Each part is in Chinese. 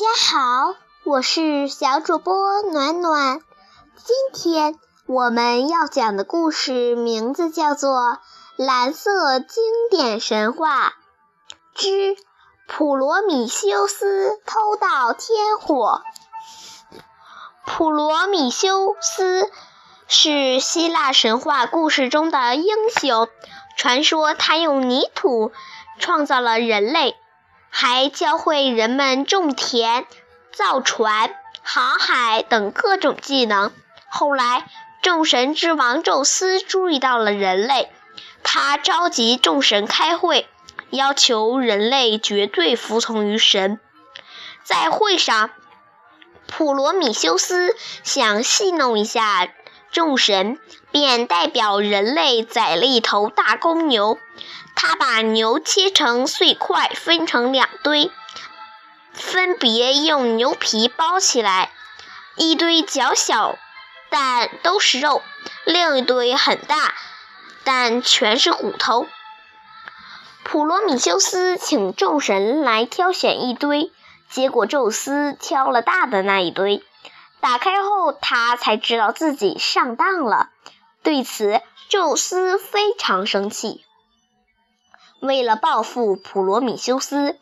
大家好，我是小主播暖暖。今天我们要讲的故事名字叫做《蓝色经典神话之普罗米修斯偷盗天火》。普罗米修斯是希腊神话故事中的英雄，传说他用泥土创造了人类。还教会人们种田、造船、航海等各种技能。后来，众神之王宙斯注意到了人类，他召集众神开会，要求人类绝对服从于神。在会上，普罗米修斯想戏弄一下众神，便代表人类宰了一头大公牛。他把牛切成碎块，分成两堆，分别用牛皮包起来。一堆较小，但都是肉；另一堆很大，但全是骨头。普罗米修斯请众神来挑选一堆，结果宙斯挑了大的那一堆。打开后，他才知道自己上当了。对此，宙斯非常生气。为了报复普罗米修斯，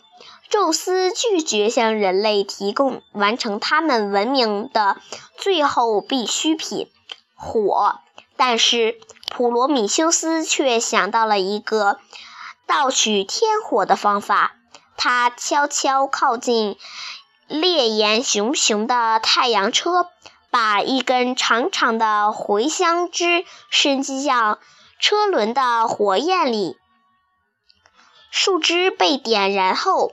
宙斯拒绝向人类提供完成他们文明的最后必需品——火。但是普罗米修斯却想到了一个盗取天火的方法。他悄悄靠近烈焰熊熊的太阳车，把一根长长的茴香枝伸进向车轮的火焰里。树枝被点燃后，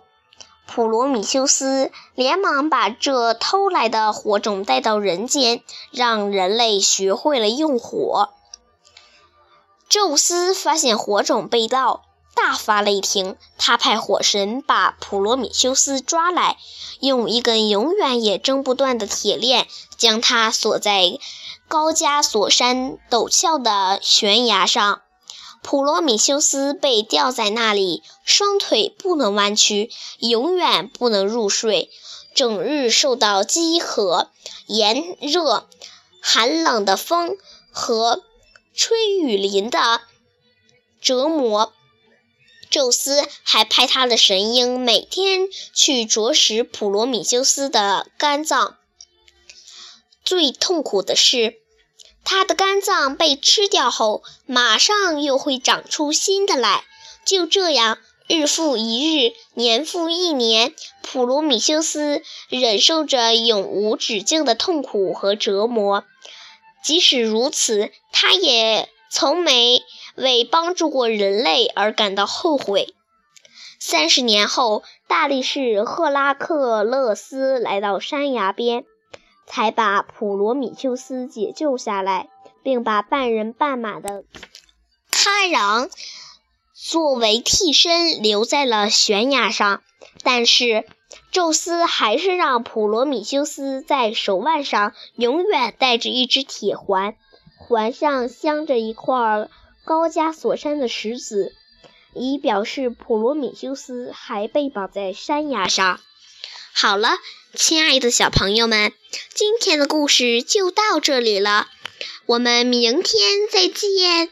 普罗米修斯连忙把这偷来的火种带到人间，让人类学会了用火。宙斯发现火种被盗，大发雷霆。他派火神把普罗米修斯抓来，用一根永远也挣不断的铁链将他锁在高加索山陡峭的悬崖上。普罗米修斯被吊在那里，双腿不能弯曲，永远不能入睡，整日受到饥渴、炎热、寒冷的风和吹雨淋的折磨。宙斯还派他的神鹰每天去啄食普罗米修斯的肝脏。最痛苦的是。他的肝脏被吃掉后，马上又会长出新的来。就这样，日复一日，年复一年，普罗米修斯忍受着永无止境的痛苦和折磨。即使如此，他也从没为帮助过人类而感到后悔。三十年后，大力士赫拉克勒斯来到山崖边。才把普罗米修斯解救下来，并把半人半马的喀壤作为替身留在了悬崖上。但是，宙斯还是让普罗米修斯在手腕上永远戴着一只铁环，环上镶着一块高加索山的石子，以表示普罗米修斯还被绑在山崖上。好了。亲爱的小朋友们，今天的故事就到这里了，我们明天再见。